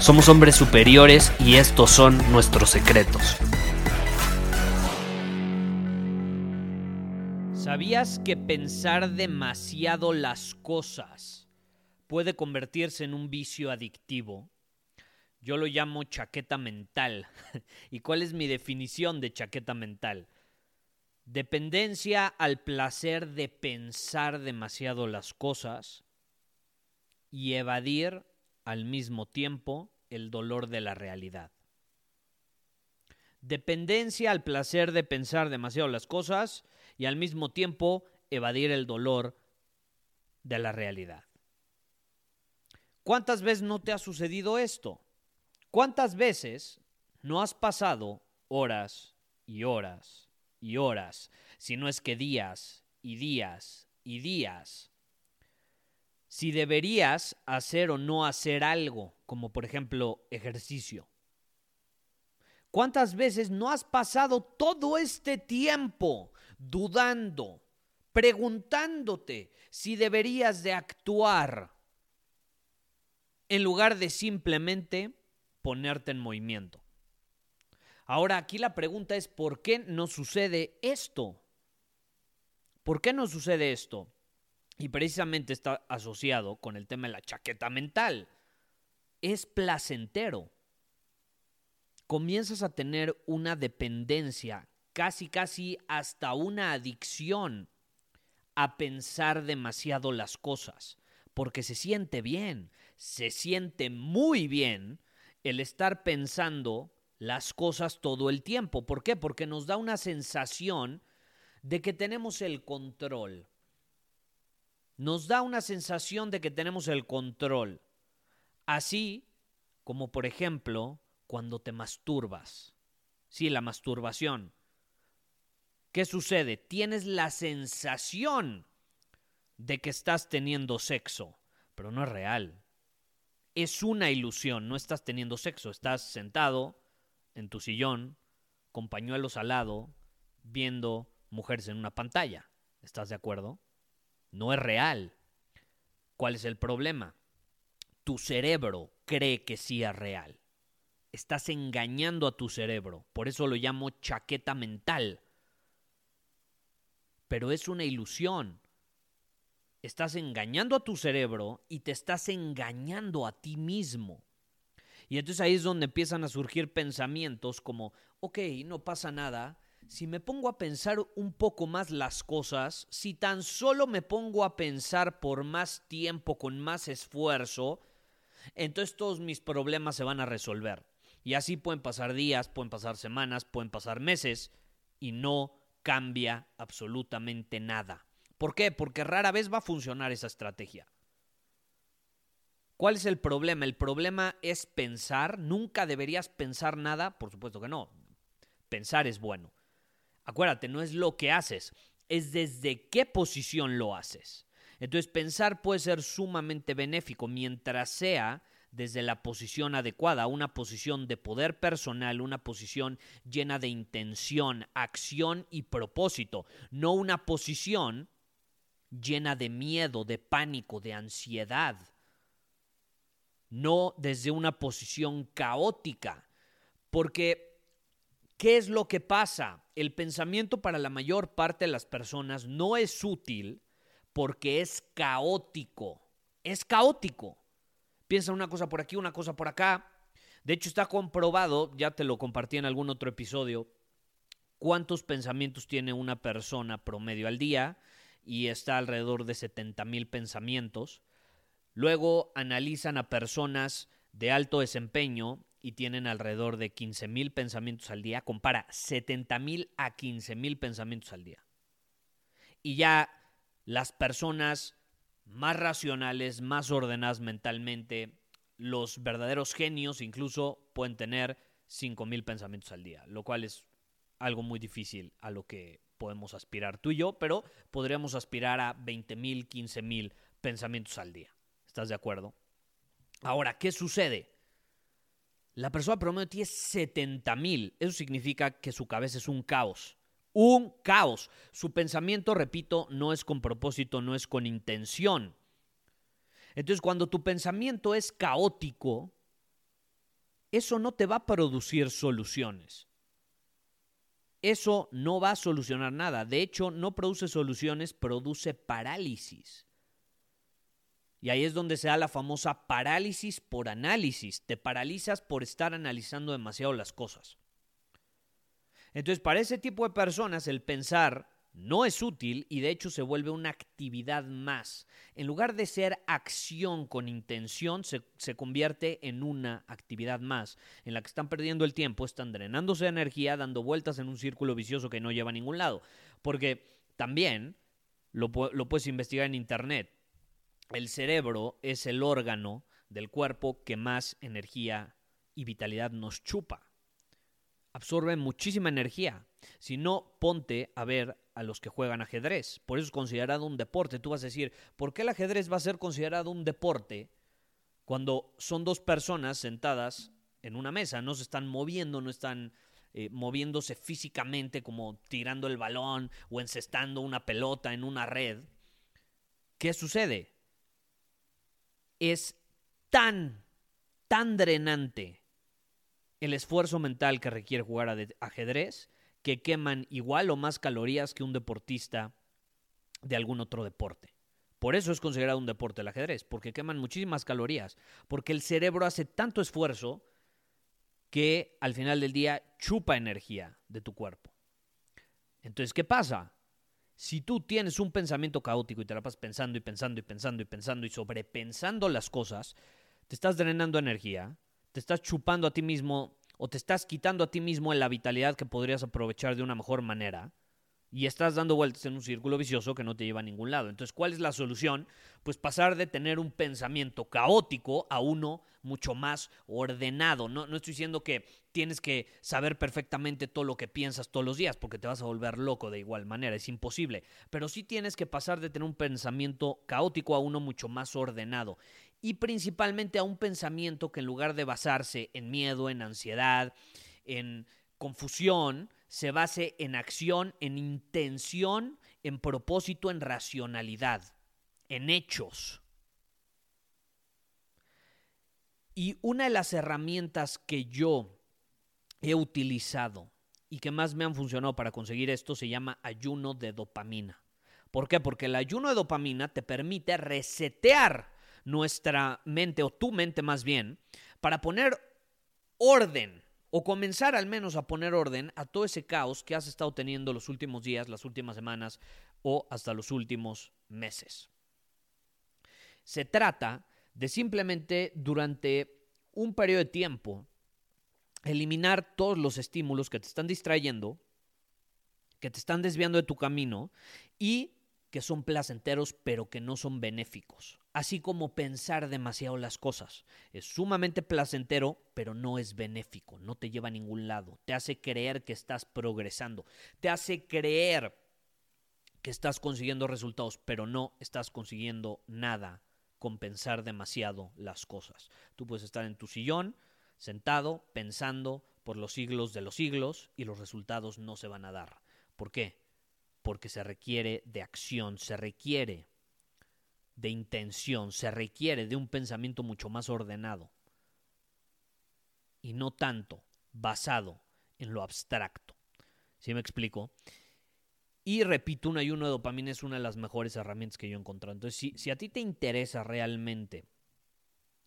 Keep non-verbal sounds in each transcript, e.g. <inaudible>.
Somos hombres superiores y estos son nuestros secretos. ¿Sabías que pensar demasiado las cosas puede convertirse en un vicio adictivo? Yo lo llamo chaqueta mental. <laughs> ¿Y cuál es mi definición de chaqueta mental? Dependencia al placer de pensar demasiado las cosas y evadir al mismo tiempo el dolor de la realidad. Dependencia al placer de pensar demasiado las cosas y al mismo tiempo evadir el dolor de la realidad. ¿Cuántas veces no te ha sucedido esto? ¿Cuántas veces no has pasado horas y horas y horas, si no es que días y días y días, si deberías hacer o no hacer algo, como por ejemplo ejercicio? ¿Cuántas veces no has pasado todo este tiempo dudando, preguntándote si deberías de actuar en lugar de simplemente ponerte en movimiento. Ahora aquí la pregunta es, ¿por qué no sucede esto? ¿Por qué no sucede esto? Y precisamente está asociado con el tema de la chaqueta mental. Es placentero. Comienzas a tener una dependencia casi, casi hasta una adicción a pensar demasiado las cosas, porque se siente bien, se siente muy bien el estar pensando las cosas todo el tiempo. ¿Por qué? Porque nos da una sensación de que tenemos el control. Nos da una sensación de que tenemos el control. Así como, por ejemplo, cuando te masturbas. Sí, la masturbación. ¿Qué sucede? Tienes la sensación de que estás teniendo sexo, pero no es real. Es una ilusión, no estás teniendo sexo, estás sentado en tu sillón, con pañuelos al lado, viendo mujeres en una pantalla. ¿Estás de acuerdo? No es real. ¿Cuál es el problema? Tu cerebro cree que sí es real. Estás engañando a tu cerebro. Por eso lo llamo chaqueta mental pero es una ilusión. Estás engañando a tu cerebro y te estás engañando a ti mismo. Y entonces ahí es donde empiezan a surgir pensamientos como, ok, no pasa nada, si me pongo a pensar un poco más las cosas, si tan solo me pongo a pensar por más tiempo, con más esfuerzo, entonces todos mis problemas se van a resolver. Y así pueden pasar días, pueden pasar semanas, pueden pasar meses y no cambia absolutamente nada. ¿Por qué? Porque rara vez va a funcionar esa estrategia. ¿Cuál es el problema? El problema es pensar. Nunca deberías pensar nada. Por supuesto que no. Pensar es bueno. Acuérdate, no es lo que haces, es desde qué posición lo haces. Entonces pensar puede ser sumamente benéfico mientras sea desde la posición adecuada, una posición de poder personal, una posición llena de intención, acción y propósito, no una posición llena de miedo, de pánico, de ansiedad, no desde una posición caótica, porque ¿qué es lo que pasa? El pensamiento para la mayor parte de las personas no es útil porque es caótico, es caótico piensa una cosa por aquí, una cosa por acá. De hecho, está comprobado, ya te lo compartí en algún otro episodio, cuántos pensamientos tiene una persona promedio al día y está alrededor de 70 mil pensamientos. Luego analizan a personas de alto desempeño y tienen alrededor de 15 mil pensamientos al día. Compara 70 mil a 15 mil pensamientos al día. Y ya las personas más racionales, más ordenadas mentalmente, los verdaderos genios incluso pueden tener 5 mil pensamientos al día, lo cual es algo muy difícil a lo que podemos aspirar tú y yo, pero podríamos aspirar a 20 mil, 15 mil pensamientos al día. ¿Estás de acuerdo? Ahora, ¿qué sucede? La persona promedio tiene 70 mil. Eso significa que su cabeza es un caos. Un caos. Su pensamiento, repito, no es con propósito, no es con intención. Entonces, cuando tu pensamiento es caótico, eso no te va a producir soluciones. Eso no va a solucionar nada. De hecho, no produce soluciones, produce parálisis. Y ahí es donde se da la famosa parálisis por análisis. Te paralizas por estar analizando demasiado las cosas. Entonces, para ese tipo de personas, el pensar no es útil y de hecho se vuelve una actividad más. En lugar de ser acción con intención, se, convierte en una actividad más, en la que están perdiendo el tiempo, están drenándose de energía, dando vueltas en un círculo vicioso que no lleva a ningún lado. Porque también, lo, lo puedes investigar en Internet, el cerebro es el órgano del cuerpo que más energía y vitalidad nos chupa. Absorbe muchísima energía. Si no, ponte a ver a los que juegan ajedrez. Por eso es considerado un deporte. Tú vas a decir, ¿por qué el ajedrez va a ser considerado un deporte cuando son dos personas sentadas en una mesa? No se están moviendo, no están eh, moviéndose físicamente como tirando el balón o encestando una pelota en una red. ¿Qué sucede? Es tan, tan drenante el esfuerzo mental que requiere jugar a ajedrez que queman igual o más calorías que un deportista de algún otro deporte. Por eso es considerado un deporte el ajedrez, porque queman muchísimas calorías, porque el cerebro hace tanto esfuerzo que al final del día chupa energía de tu cuerpo. Entonces, ¿qué pasa? Si tú tienes un pensamiento caótico y te la pasas pensando y pensando y pensando y pensando y sobrepensando las cosas, te estás drenando energía, te estás chupando a ti mismo o te estás quitando a ti mismo en la vitalidad que podrías aprovechar de una mejor manera y estás dando vueltas en un círculo vicioso que no te lleva a ningún lado. Entonces, ¿cuál es la solución? Pues pasar de tener un pensamiento caótico a uno mucho más ordenado. No, no estoy diciendo que tienes que saber perfectamente todo lo que piensas todos los días, porque te vas a volver loco de igual manera, es imposible. Pero sí tienes que pasar de tener un pensamiento caótico a uno mucho más ordenado y principalmente a un pensamiento que en lugar de basarse en miedo, en ansiedad, en confusión, se base en acción, en intención, en propósito, en racionalidad, en hechos. Y una de las herramientas que yo he utilizado y que más me han funcionado para conseguir esto se llama ayuno de dopamina. ¿Por qué? Porque el ayuno de dopamina te permite resetear nuestra mente, o tu mente más bien, para poner orden o comenzar al menos a poner orden a todo ese caos que has estado teniendo los últimos días, las últimas semanas o hasta los últimos meses. Se trata de simplemente durante un periodo de tiempo eliminar todos los estímulos que te están distrayendo, que te están desviando de tu camino y que son placenteros pero que no son benéficos. Así como pensar demasiado las cosas. Es sumamente placentero pero no es benéfico, no te lleva a ningún lado. Te hace creer que estás progresando. Te hace creer que estás consiguiendo resultados pero no estás consiguiendo nada con pensar demasiado las cosas. Tú puedes estar en tu sillón, sentado, pensando por los siglos de los siglos y los resultados no se van a dar. ¿Por qué? porque se requiere de acción, se requiere de intención, se requiere de un pensamiento mucho más ordenado y no tanto basado en lo abstracto. ¿Sí me explico? Y repito, un ayuno de dopamina es una de las mejores herramientas que yo he encontrado. Entonces, si, si a ti te interesa realmente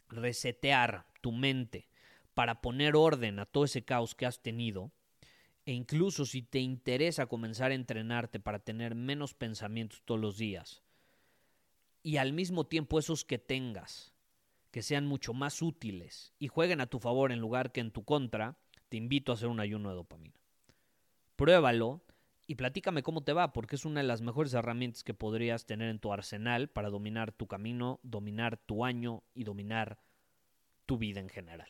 resetear tu mente para poner orden a todo ese caos que has tenido, e incluso si te interesa comenzar a entrenarte para tener menos pensamientos todos los días y al mismo tiempo esos que tengas, que sean mucho más útiles y jueguen a tu favor en lugar que en tu contra, te invito a hacer un ayuno de dopamina. Pruébalo y platícame cómo te va, porque es una de las mejores herramientas que podrías tener en tu arsenal para dominar tu camino, dominar tu año y dominar tu vida en general.